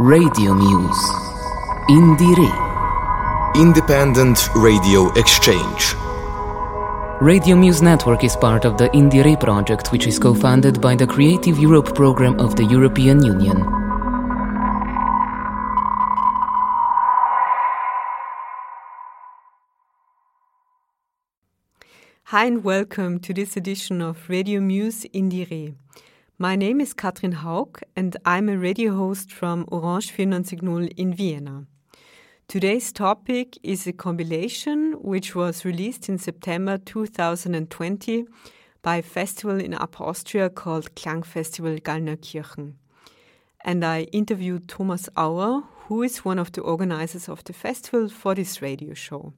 Radio Muse. Indire. Independent Radio Exchange. Radio Muse Network is part of the Indire project, which is co funded by the Creative Europe program of the European Union. Hi and welcome to this edition of Radio Muse Indire. My name is Katrin Haug and I'm a radio host from Orange 94.0 in Vienna. Today's topic is a compilation which was released in September 2020 by a festival in Upper Austria called Klangfestival Gallneukirchen. And I interviewed Thomas Auer, who is one of the organizers of the festival for this radio show.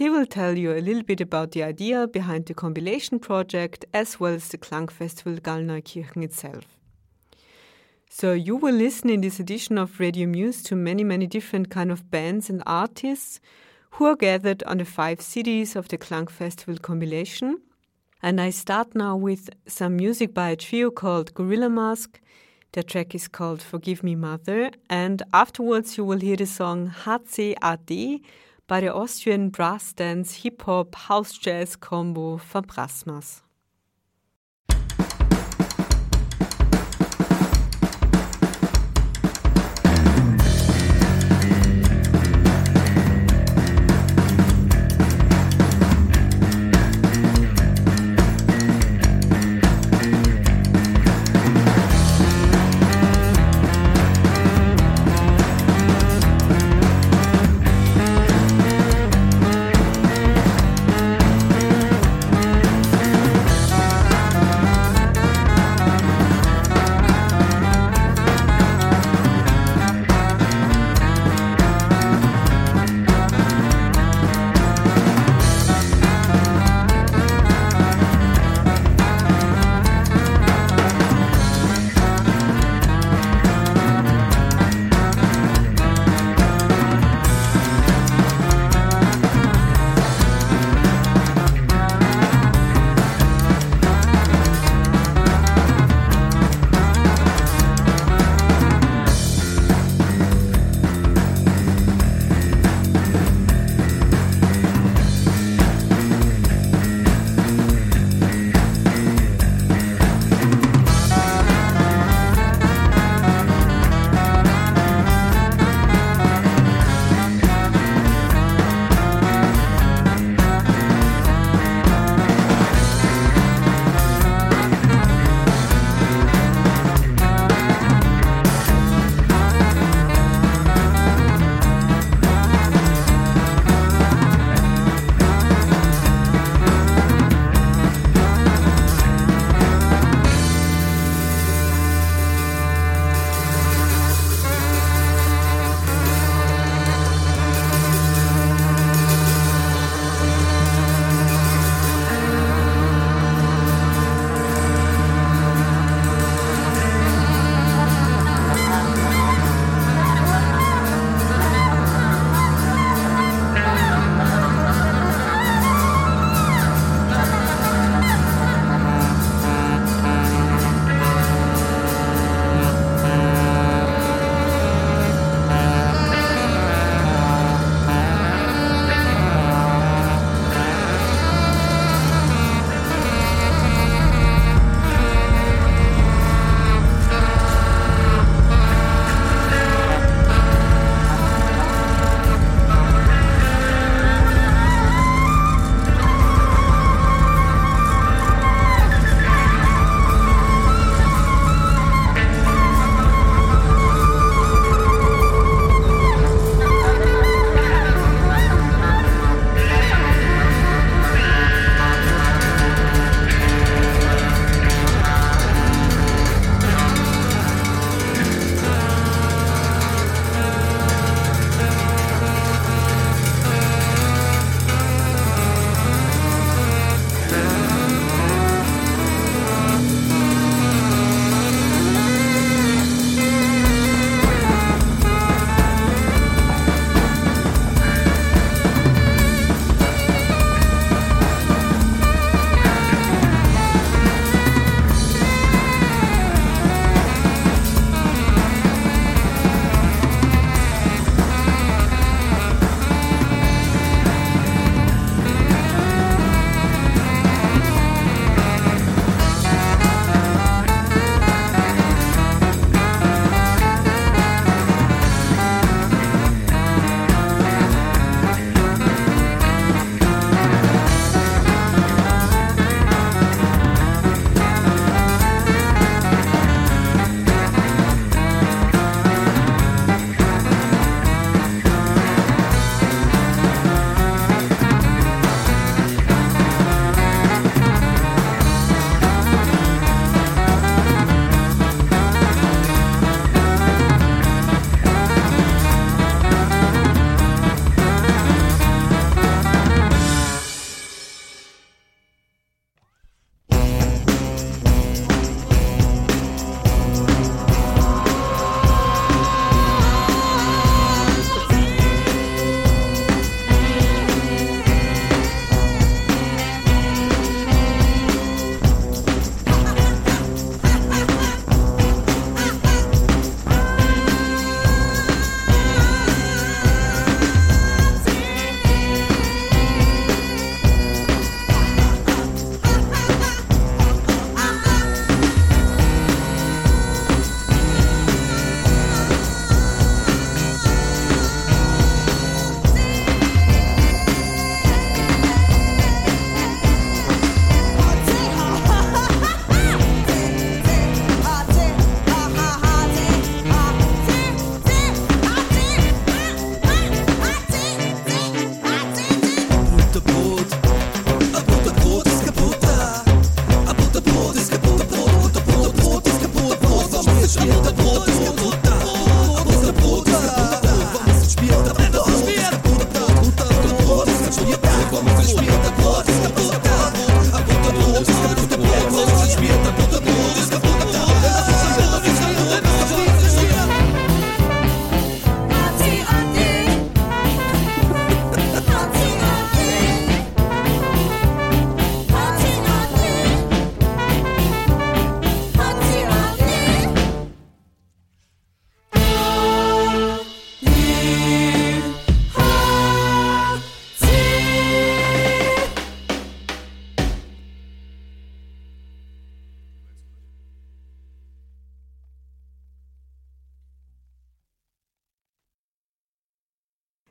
He will tell you a little bit about the idea behind the compilation project as well as the Klangfestival Gallneukirchen itself. So you will listen in this edition of Radio Muse to many, many different kind of bands and artists who are gathered on the five CDs of the Klangfestival compilation. And I start now with some music by a trio called Gorilla Mask. The track is called Forgive Me Mother. And afterwards you will hear the song HCAD bei der Austrian Brass Dance Hip Hop House Jazz Combo Fabrasmas.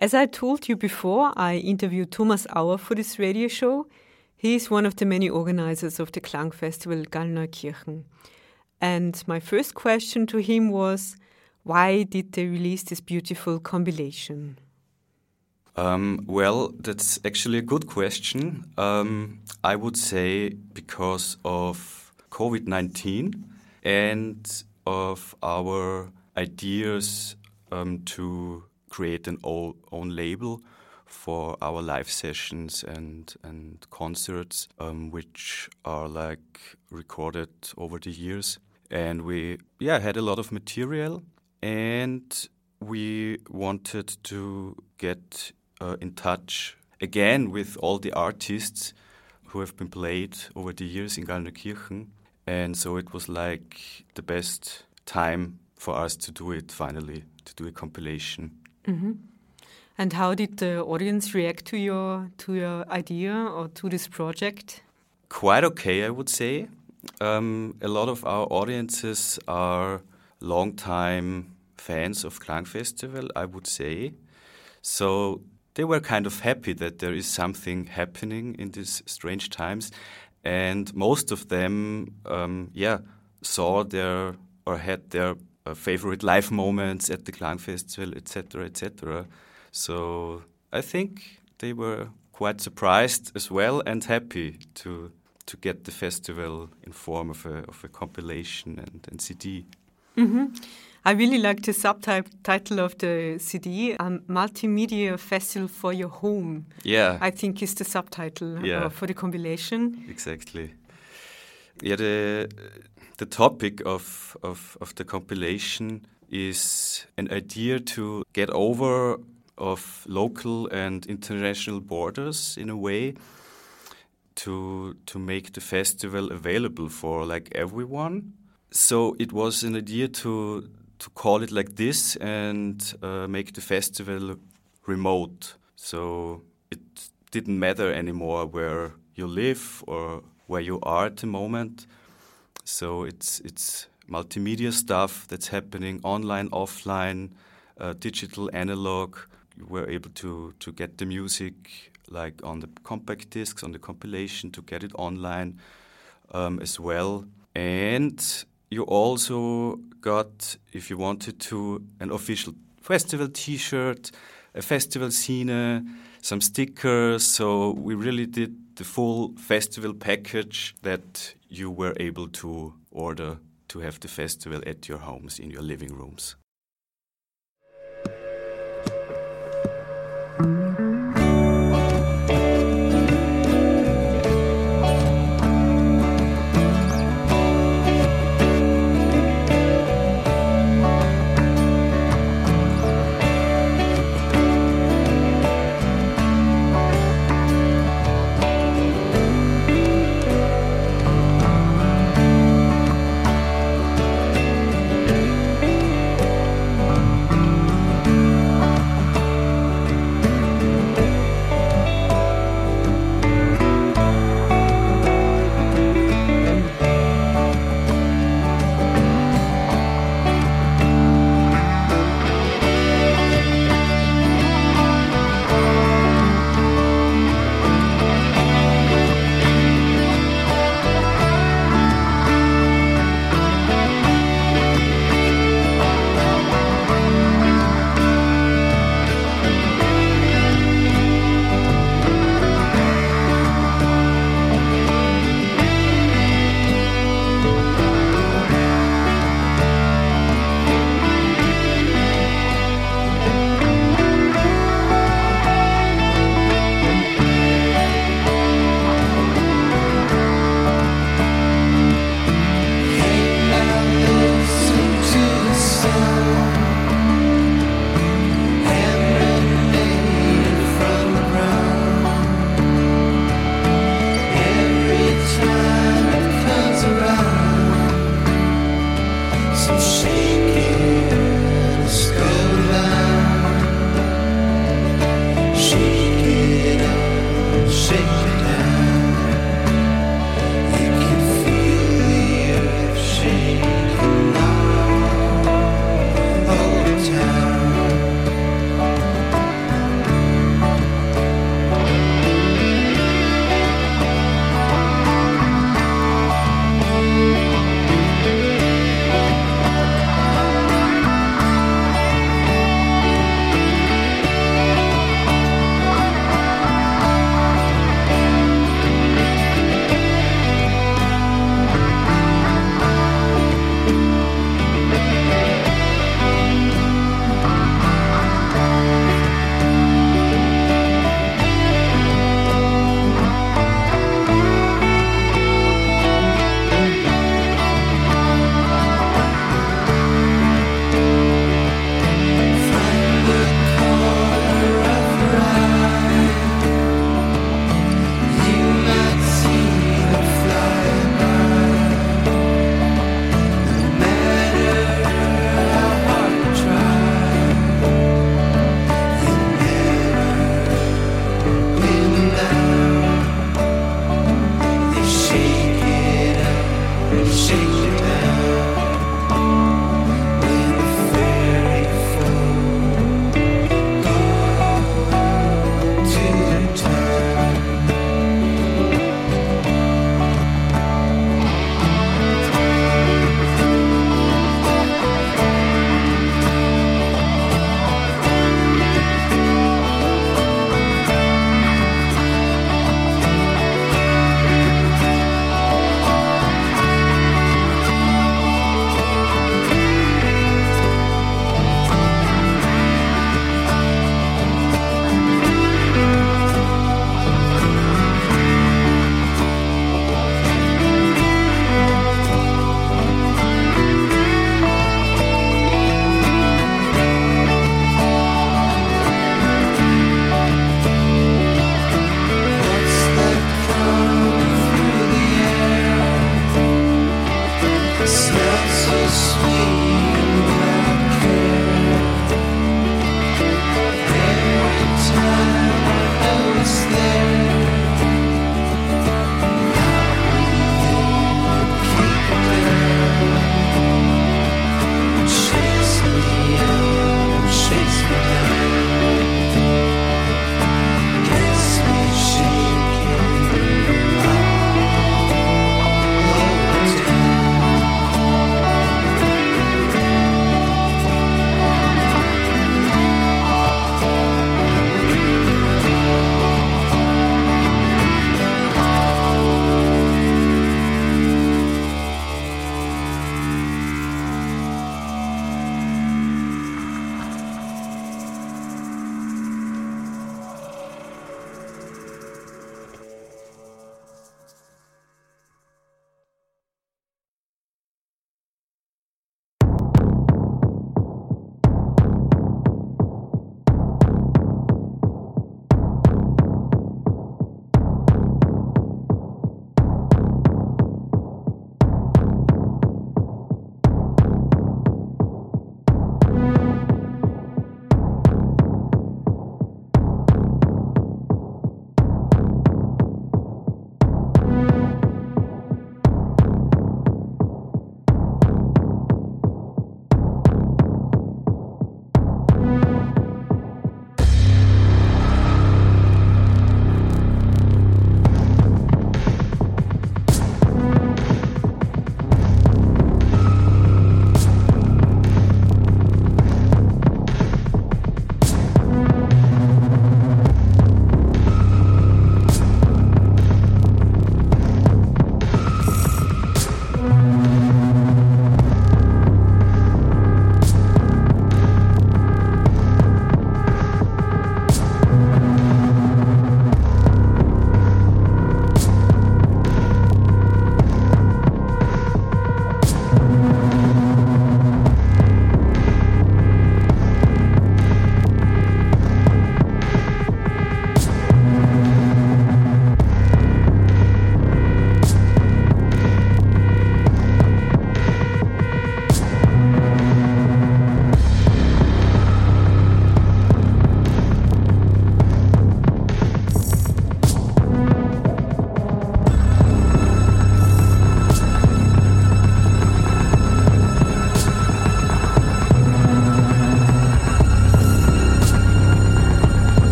As I told you before, I interviewed Thomas Auer for this radio show. He is one of the many organizers of the Klang Festival Gallneukirchen. And my first question to him was why did they release this beautiful compilation? Um, well, that's actually a good question. Um, I would say because of COVID 19 and of our ideas um, to create an own, label for our live sessions and and concerts, um, which are like recorded over the years. And we yeah had a lot of material, and we wanted to get uh, in touch again with all the artists who have been played over the years in Gallneukirchen. And so it was like the best time for us to do it finally, to do a compilation. Mm-hmm. And how did the audience react to your to your idea or to this project? Quite okay, I would say. Um, a lot of our audiences are long-time fans of Klang Festival, I would say. So they were kind of happy that there is something happening in these strange times, and most of them, um, yeah, saw their or had their uh, favorite live moments at the Klang Festival, etc., etc. So I think they were quite surprised as well and happy to to get the festival in form of a of a compilation and, and CD. Mm-hmm. I really like the subtitle of the CD, a Multimedia Festival for Your Home. Yeah. I think is the subtitle uh, yeah. uh, for the compilation. Exactly. Yeah, the the topic of, of, of the compilation is an idea to get over of local and international borders in a way to to make the festival available for like everyone. So it was an idea to to call it like this and uh, make the festival remote. So it didn't matter anymore where you live or where you are at the moment. So it's it's multimedia stuff that's happening online, offline, uh, digital, analog. We're able to to get the music like on the compact discs, on the compilation, to get it online um, as well. And you also got, if you wanted to, an official festival T-shirt, a festival scene, some stickers. So we really did the full festival package that you were able to order to have the festival at your homes, in your living rooms.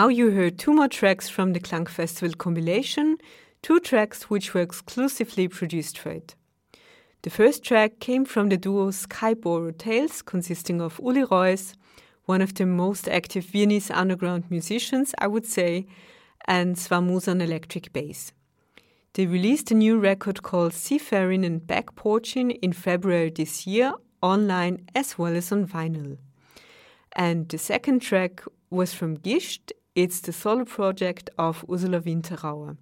Now you heard two more tracks from the Klang Festival compilation, two tracks which were exclusively produced for it. The first track came from the duo Skyborrow Tales, consisting of Uli Reuss, one of the most active Viennese underground musicians, I would say, and Swamos on electric bass. They released a new record called Seafaring and Backporching in February this year, online as well as on vinyl. And the second track was from Gischt. It's the solo project of Ursula Winterauer.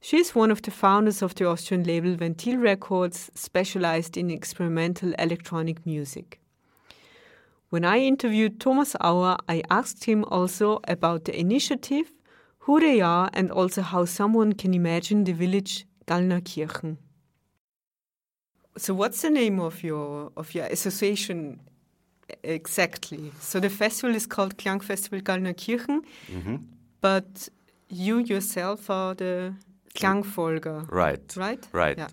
She is one of the founders of the Austrian label Ventil Records, specialized in experimental electronic music. When I interviewed Thomas Auer, I asked him also about the initiative, who they are, and also how someone can imagine the village Gallneukirchen. So, what's the name of your of your association exactly? So, the festival is called Klangfestival Gallneukirchen, mm -hmm. but you yourself are the Klangfolger. Right. Right. Right. Yeah.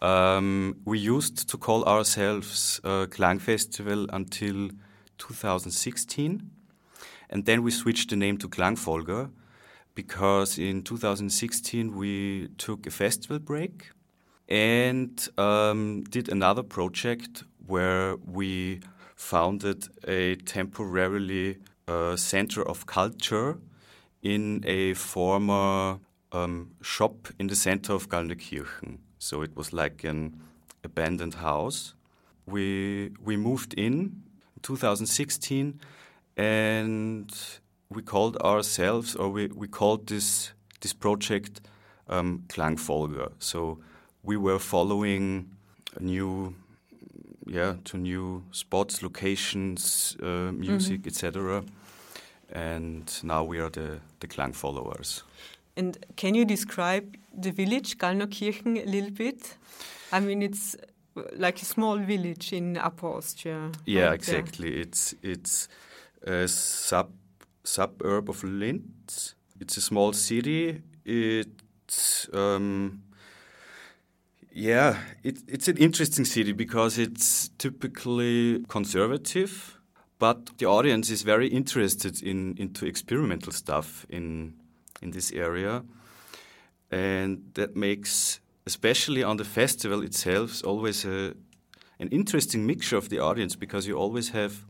Um, we used to call ourselves uh, Klangfestival until 2016. And then we switched the name to Klangfolger because in 2016 we took a festival break and um, did another project where we founded a temporarily uh, center of culture in a former um, shop in the center of Gallneukirchen. So it was like an abandoned house. We, we moved in 2016, and we called ourselves, or we, we called this this project um, Klangfolger. So we were following a new, yeah, to new spots, locations, uh, music, mm -hmm. etc. And now we are the the Klang followers. And can you describe the village Gallneukirchen a little bit? I mean, it's like a small village in Upper Austria. Yeah, exactly. There. It's it's a sub suburb of Linz. It's a small city. It's um, yeah, it, it's an interesting city because it's typically conservative, but the audience is very interested in into experimental stuff in in this area, and that makes especially on the festival itself, always a, an interesting mixture of the audience because you always have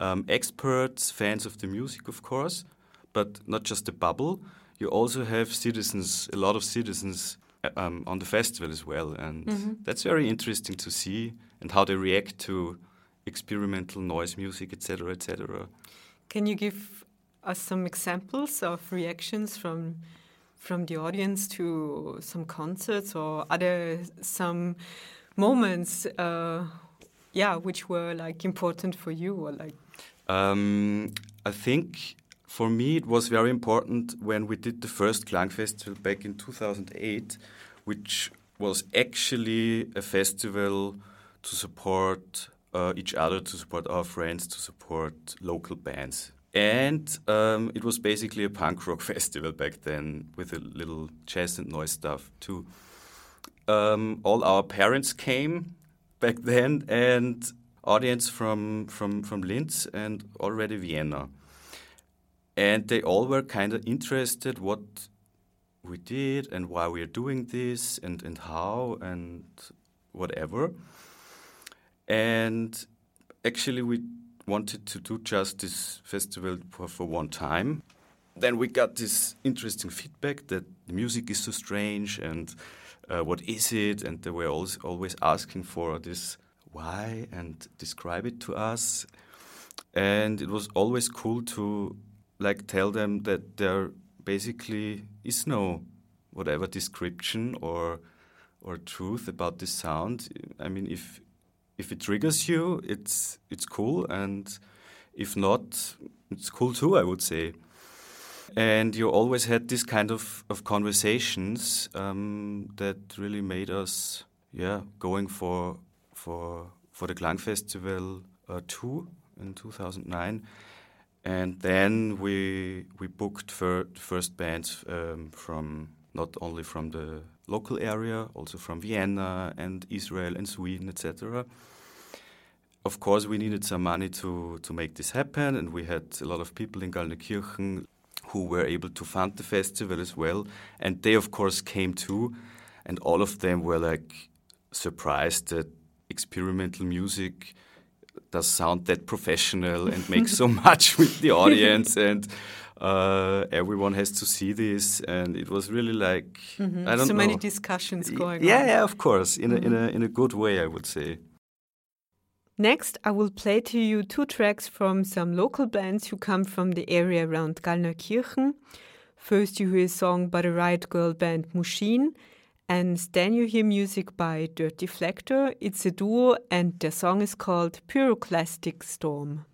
um, experts, fans of the music, of course, but not just the bubble. You also have citizens, a lot of citizens um, on the festival as well, and mm -hmm. that's very interesting to see and how they react to experimental noise music, etc., etc. Can you give us some examples of reactions from from the audience to some concerts or other some moments uh, yeah which were like important for you or like um, i think for me it was very important when we did the first klang festival back in 2008 which was actually a festival to support uh, each other to support our friends to support local bands and um, it was basically a punk rock festival back then with a little jazz and noise stuff too. Um, all our parents came back then, and audience from from from Linz and already Vienna, and they all were kind of interested what we did and why we are doing this and and how and whatever. And actually, we wanted to do just this festival for, for one time. Then we got this interesting feedback that the music is so strange and uh, what is it? And they were always, always asking for this why and describe it to us. And it was always cool to like tell them that there basically is no whatever description or or truth about this sound. I mean, if if it triggers you, it's it's cool, and if not, it's cool too. I would say. And you always had this kind of, of conversations um, that really made us, yeah, going for for for the Klang Festival uh, two in 2009, and then we we booked for first bands um, from not only from the local area, also from Vienna and Israel and Sweden, etc. Of course, we needed some money to, to make this happen, and we had a lot of people in Gallneukirchen who were able to fund the festival as well. And they, of course, came too. And all of them were like surprised that experimental music does sound that professional and makes so much with the audience. and uh, everyone has to see this, and it was really like Mhm. I don't so know. many discussions going yeah, on. yeah, of course, in a in a in a good way, I would say. Next, I will play to you two tracks from some local bands who come from the area around Gallneukirchen. First, you hear a song by the Riot Girl band Mushin, and then you hear music by Dirty Flector. It's a duo, and their song is called Pyroclastic Storm.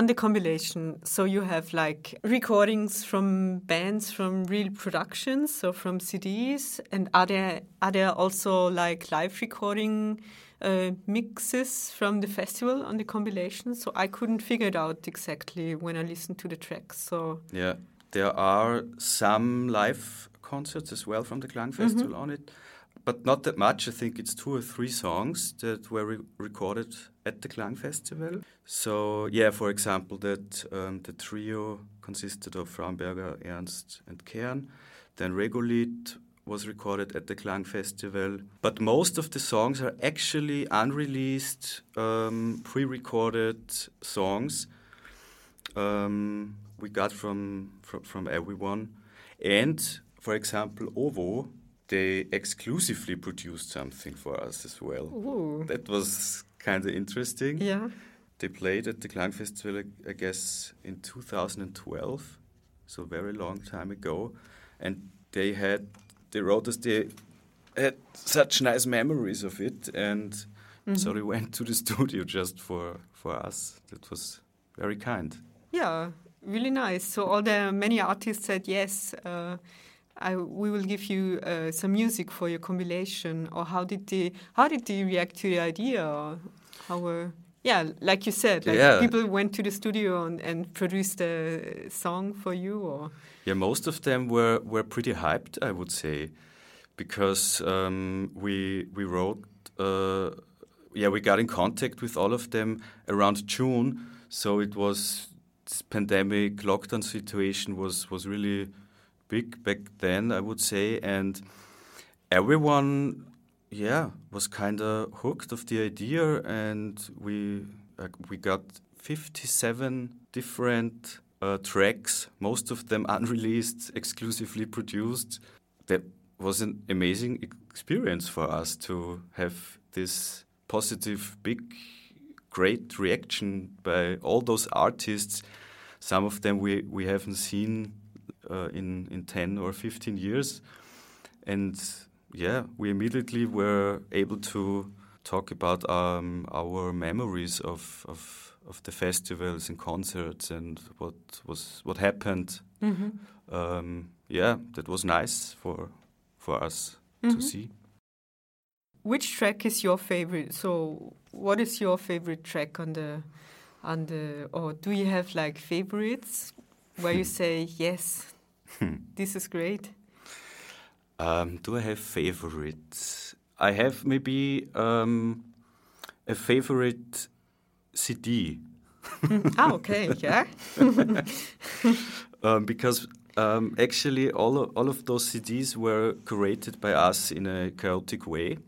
On the compilation, so you have like recordings from bands from real productions, so from CDs, and are there are there also like live recording uh, mixes from the festival on the compilation? So I couldn't figure it out exactly when I listened to the tracks. So Yeah, there are some live concerts as well from the Klang Festival on it, but not that much. I think it's two or three songs that were re- recorded at the Klang Festival. So yeah, for example, that um, the trio consisted of Fraunberger, Ernst, and Kern. Then Regolith was recorded at the Klang Festival, but most of the songs are actually unreleased, um, pre-recorded songs um, we got from, from from everyone. And for example, Ovo, they exclusively produced something for us as well. Ooh. That was kind of interesting. yeah, They played at the Klang Festival, I- guess, in 2012, so very long time ago. And they had, they wrote us, they had such nice memories of it. And so they went to the studio just for, for us. That was very kind. yeah, really nice. So all the many artists said yes. Uh, I, we will give you uh, some music for your compilation. Or how did they how did they react to the idea? Or how were yeah, like you said, like Yeah. people went to the studio and, and produced a song for you. Or Yeah, most of them were, were pretty hyped, I would say, because um, we we wrote. Uh, yeah, we got in contact with all of them around June, so it was this pandemic lockdown situation was was really big back then, I would say, and everyone, yeah, was kind of hooked of the idea, and we uh, we got fifty seven different uh, tracks, most of them unreleased, exclusively produced. That was an amazing experience for us to have this positive, big, great reaction by all those artists. Some of them we, we haven't seen uh, in, in 10 or 15 years. And yeah, we immediately were able to talk about um, our memories of, of, of the festivals and concerts and what was what happened. Um, yeah, that was nice for for us to see. which track is your favorite? So what is your favorite track on the on the or do you have like favorites where you say yes, this is great? Um, do I have favorites? I have maybe um, a favorite CD ah, okay, yeah. um, because um, actually all of, all of those CDs were curated by us in a chaotic way.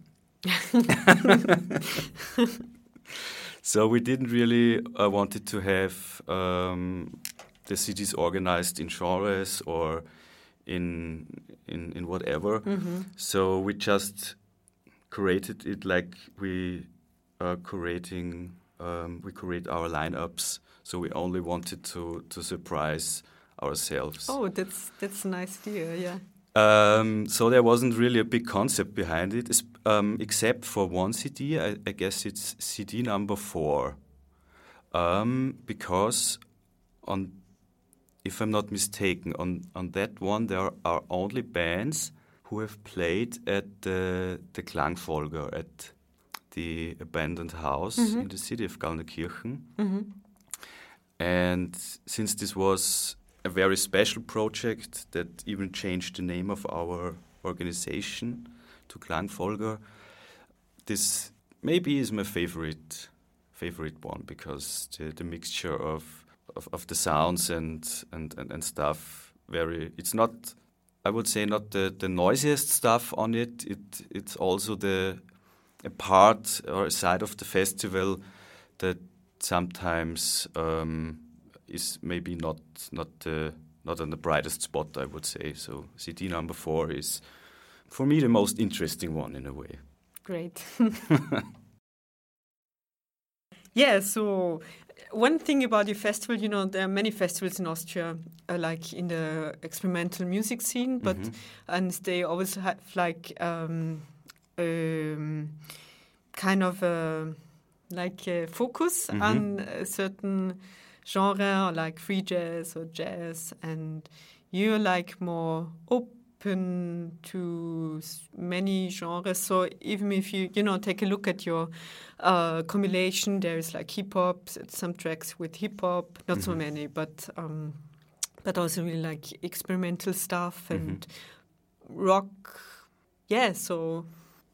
so we didn't really uh, wanted to have um, the CDs organized in genres or in in, in whatever. So we just created it like we are curating. Um, we create our lineups. So we only wanted to to surprise ourselves. Oh, that's that's a nice idea. Yeah. Um, so there wasn't really a big concept behind it, um, except for one CD. I, I guess it's CD number four, um, because on, if I'm not mistaken, on on that one there are only bands who have played at the the Klangfolger at the abandoned house mm-hmm. in the city of Gallneukirchen. Mm-hmm. And since this was a very special project that even changed the name of our organization to Klangfolger, this maybe is my favorite favorite one because the, the mixture of, of, of the sounds and, and, and, and stuff very it's not I would say not the, the noisiest stuff on it. It it's also the a part or a side of the festival that sometimes um, is maybe not not the not on the brightest spot. I would say so. CD number four is for me the most interesting one in a way. Great. yeah, so one thing about your festival, you know, there are many festivals in Austria, uh, like in the experimental music scene, but and they always have like um, um, kind of a, like a focus on a certain genre like free jazz or jazz, and you're like more open to many genres. So even if you you know take a look at your uh, compilation, there is like hip hop, some tracks with hip hop, not so many, but um, but also really like experimental stuff and rock. Yeah, so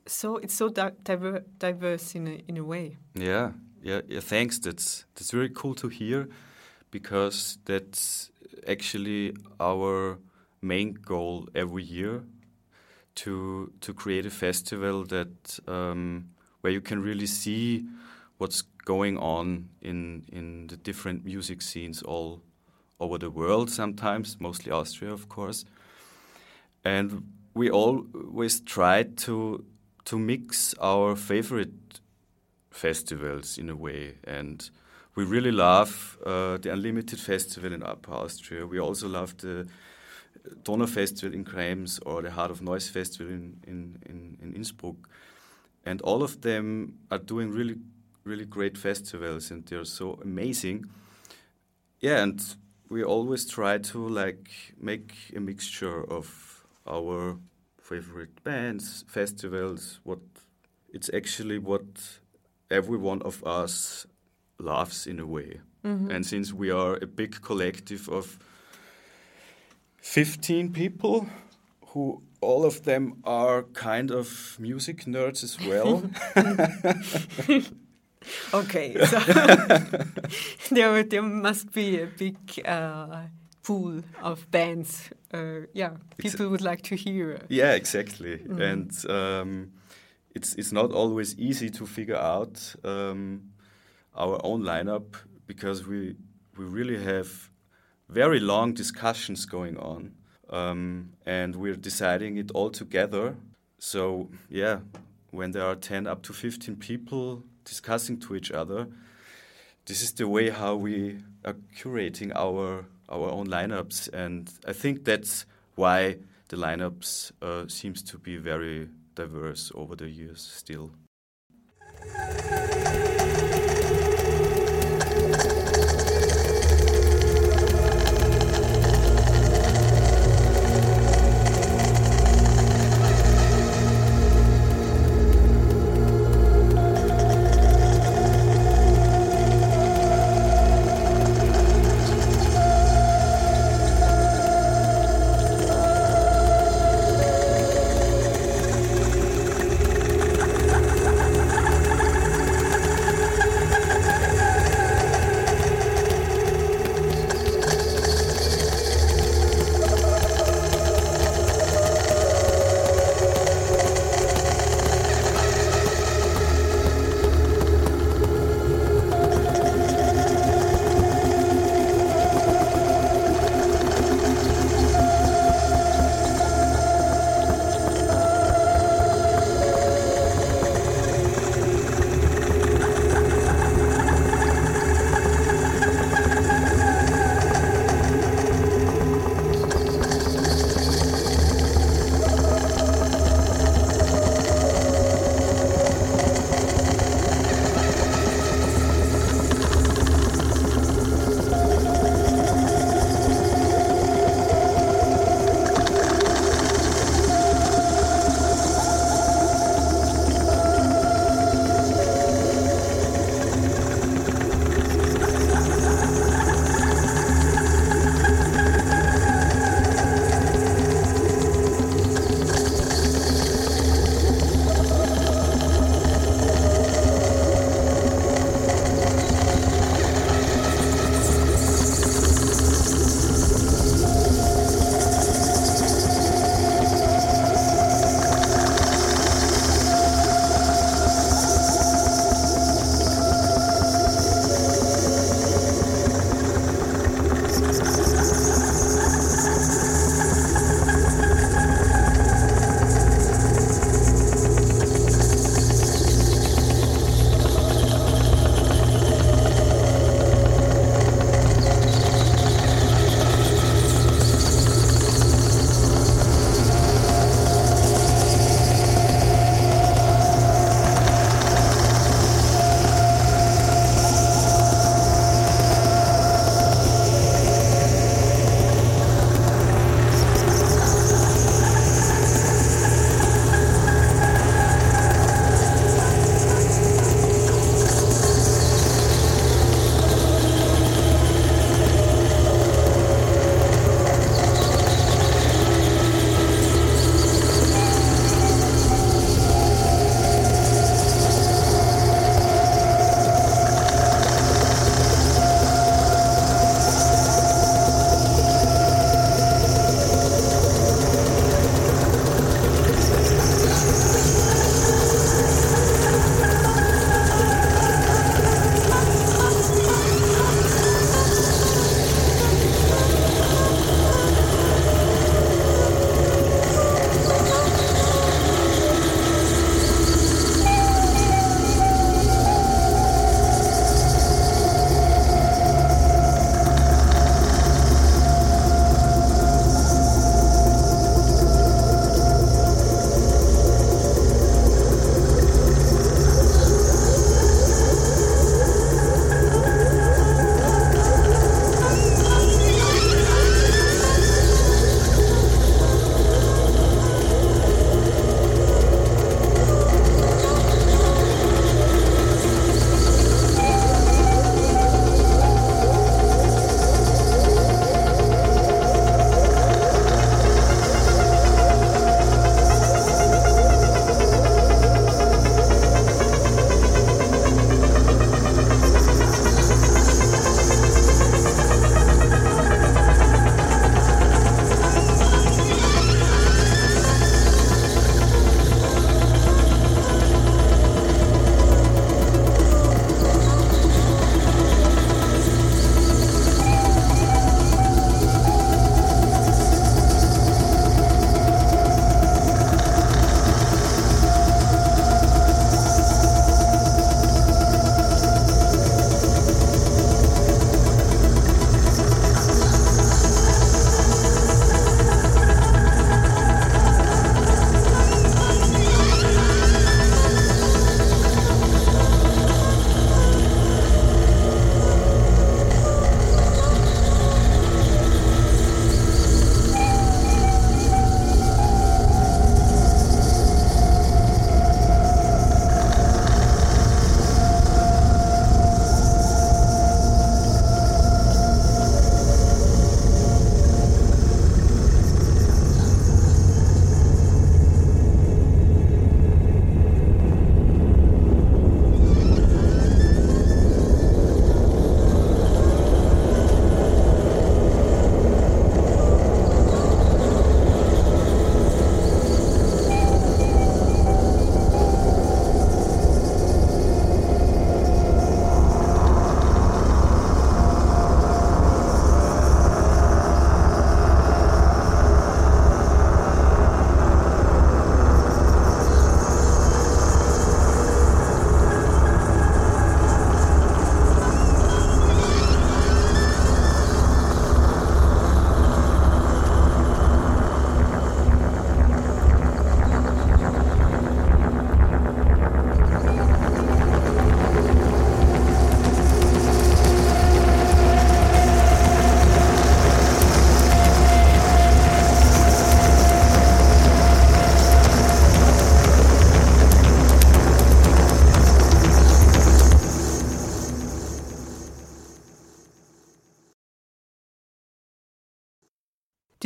so it's so di- diver- diverse in a in a way. Yeah, yeah, yeah. Thanks. That's that's very cool to hear, because that's actually our main goal every year, to to create a festival that um, where you can really see what's going on in in the different music scenes all over the world. Sometimes, mostly Austria, of course, and we always try to to mix our favorite festivals in a way. And we really love uh, the Unlimited Festival in Upper Austria. We also love the Donau Festival in Krems or the Heart of Noise Festival in, in, in, in Innsbruck. And all of them are doing really, really great festivals and they're so amazing. Yeah, and we always try to like make a mixture of our favorite bands, festivals, what it's actually what every one of us loves in a way. Mm-hmm. And since we are a big collective of 15 people who all of them are kind of music nerds as well. Okay, so there there must be a big uh, pool of bands. Uh, yeah, people would like to hear. yeah, exactly. And um, it's it's not always easy to figure out um, our own lineup because we we really have very long discussions going on, um, and we're deciding it all together. So yeah, when there are ten up to fifteen people discussing to each other, this is the way how we are curating our our own lineups, and I think that's why the lineups uh, seems to be very diverse over the years still.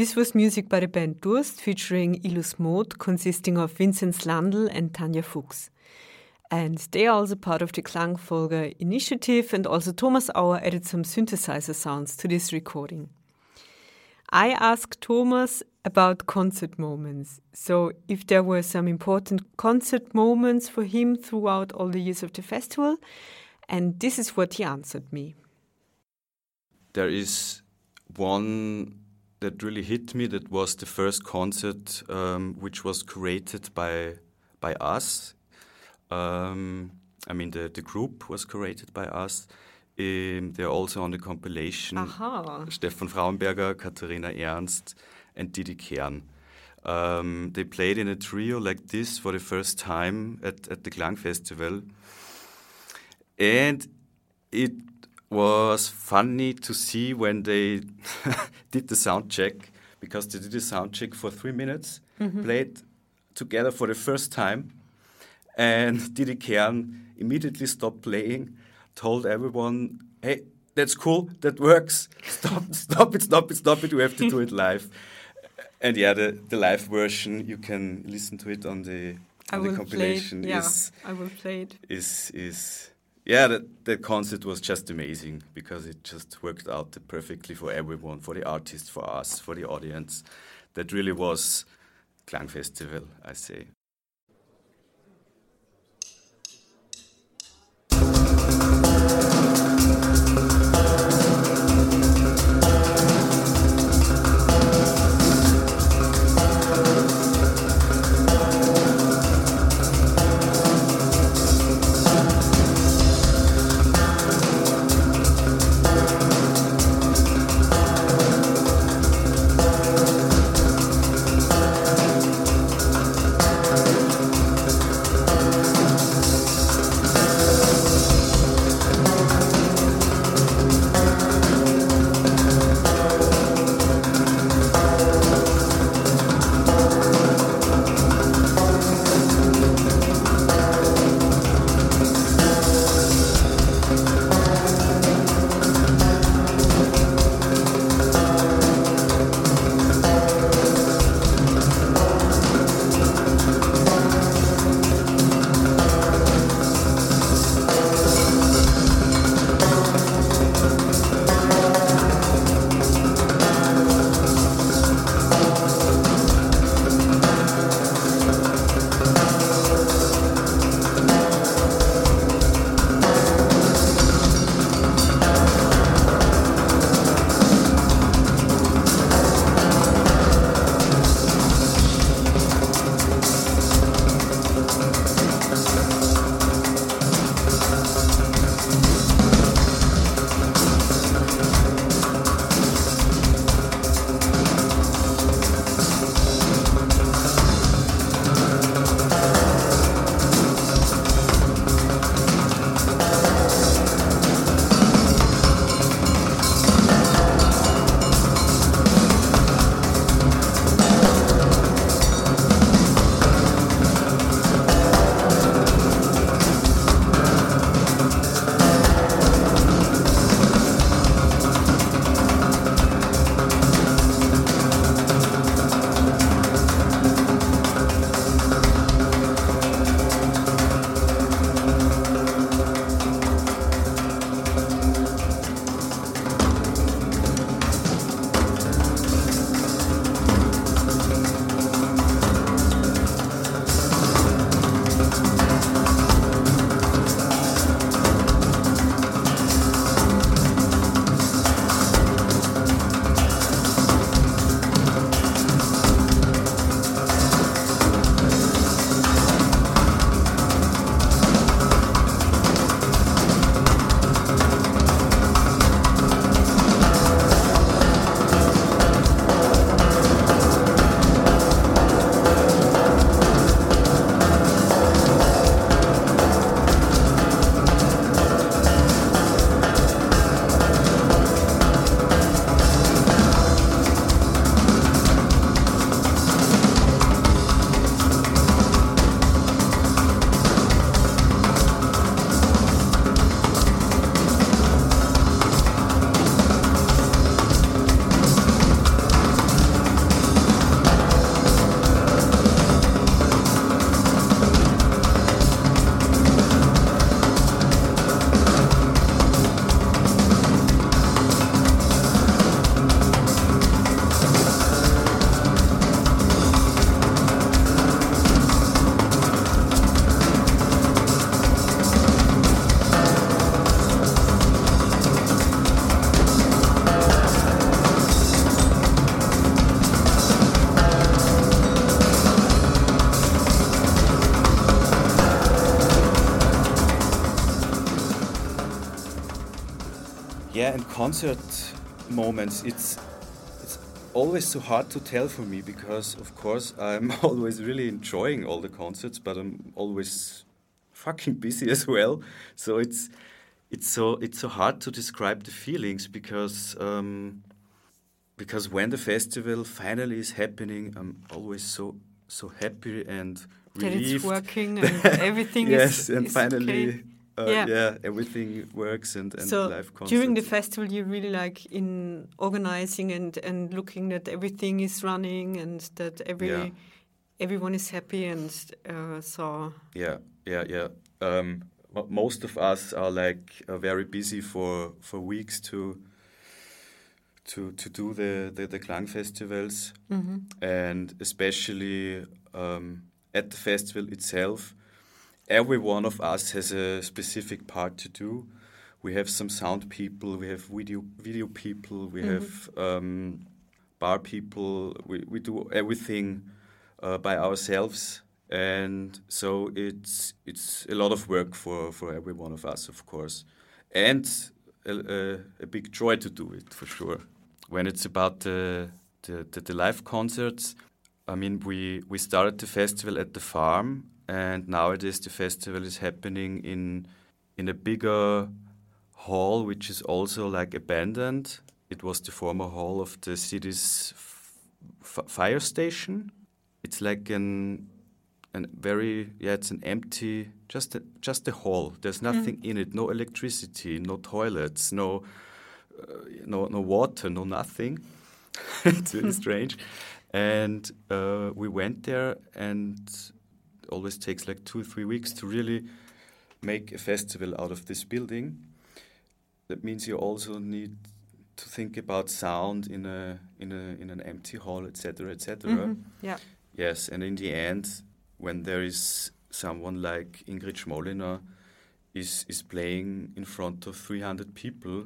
This was music by the band Durst featuring Ilus Mode, consisting of Vincent Slandl and Tanja Fuchs. And they are also part of the Klangfolge initiative, and also Thomas Auer added some synthesizer sounds to this recording. I asked Thomas about concert moments. So, if there were some important concert moments for him throughout all the years of the festival, and this is what he answered me. There is one that really hit me. That was the first concert, um, which was curated by by us. Um, I mean, the, the group was curated by us. Um, they're also on the compilation. Aha. Stefan Fraunberger, Katharina Ernst, and Didi Kern. Um, they played in a trio like this for the first time at, at the Klang Festival. And it was funny to see when they did the sound check, because they did a sound check for three minutes, mm-hmm. played together for the first time, and Didi Kern immediately stopped playing, told everyone, hey, that's cool, that works, stop, stop it, stop it, stop it, we have to do it live. And yeah, the, the live version, you can listen to it on the, I on the compilation. it. Yeah, is, I will play it. is is yeah that that concert was just amazing because it just worked out perfectly for everyone for the artists for us for the audience. That really was Klang Festival I say concert moments. It's it's always so hard to tell for me because, of course, I'm always really enjoying all the concerts, but I'm always fucking busy as well. So it's it's so it's so hard to describe the feelings because um, because when the festival finally is happening, I'm always so so happy and That relieved. it's working and everything yes, is and is finally, okay. Uh, Yeah. yeah. everything works and, and so live concerts. during the festival you really like in organizing and and looking that everything is running and that every Yeah. everyone is happy and uh, so Yeah, yeah, yeah. Um, most of us are like uh, very busy for for weeks to to to do the the, the Klang festivals, and especially um, at the festival itself, every one of us has a specific part to do. We have some sound people, we have video video people, we have um, bar people. We we do everything uh, by ourselves, and so it's it's a lot of work for for every one of us, of course, and a, a, a big joy to do it for sure. When it's about the the, the, the live concerts, I mean, we we started the festival at the farm, and nowadays the festival is happening in in a bigger hall, which is also like abandoned. It was the former hall of the city's fire station. It's like an an very yeah, it's an empty just a, just a hall. There's nothing in it, no electricity, no toilets, no uh, no no water, no nothing. it's really strange. And uh, we went there, and always takes like two or three weeks to really make a festival out of this building. That means you also need to think about sound in a in a in an empty hall, etc., etc. Mhm. yeah Yes, and in the end, when there is someone like Ingrid Schmoliner is is playing in front of 300 people,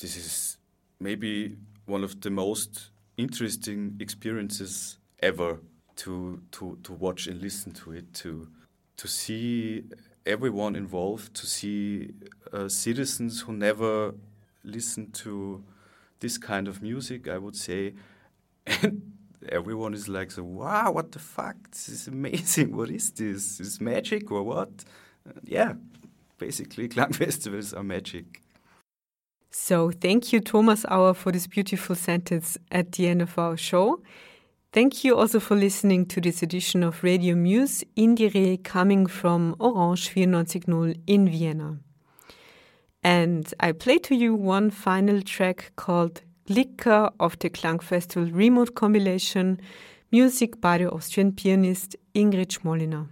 this is maybe one of the most interesting experiences ever to to to watch and listen to it to to see everyone involved to see uh, citizens who never listen to this kind of music i would say. And everyone is like so wow what the fuck? This is amazing. What is this? Is magic or what? Uh, yeah basically Klang festivals are magic. So, thank you, Thomas Auer, for this beautiful sentence at the end of our show. Thank you also for listening to this edition of Radio Muse Indire coming from Orange 94.0 in Vienna. And I play to you one final track called Glicker of the Klang Festival Remote Compilation, music by the Austrian pianist Ingrid Schmoliner.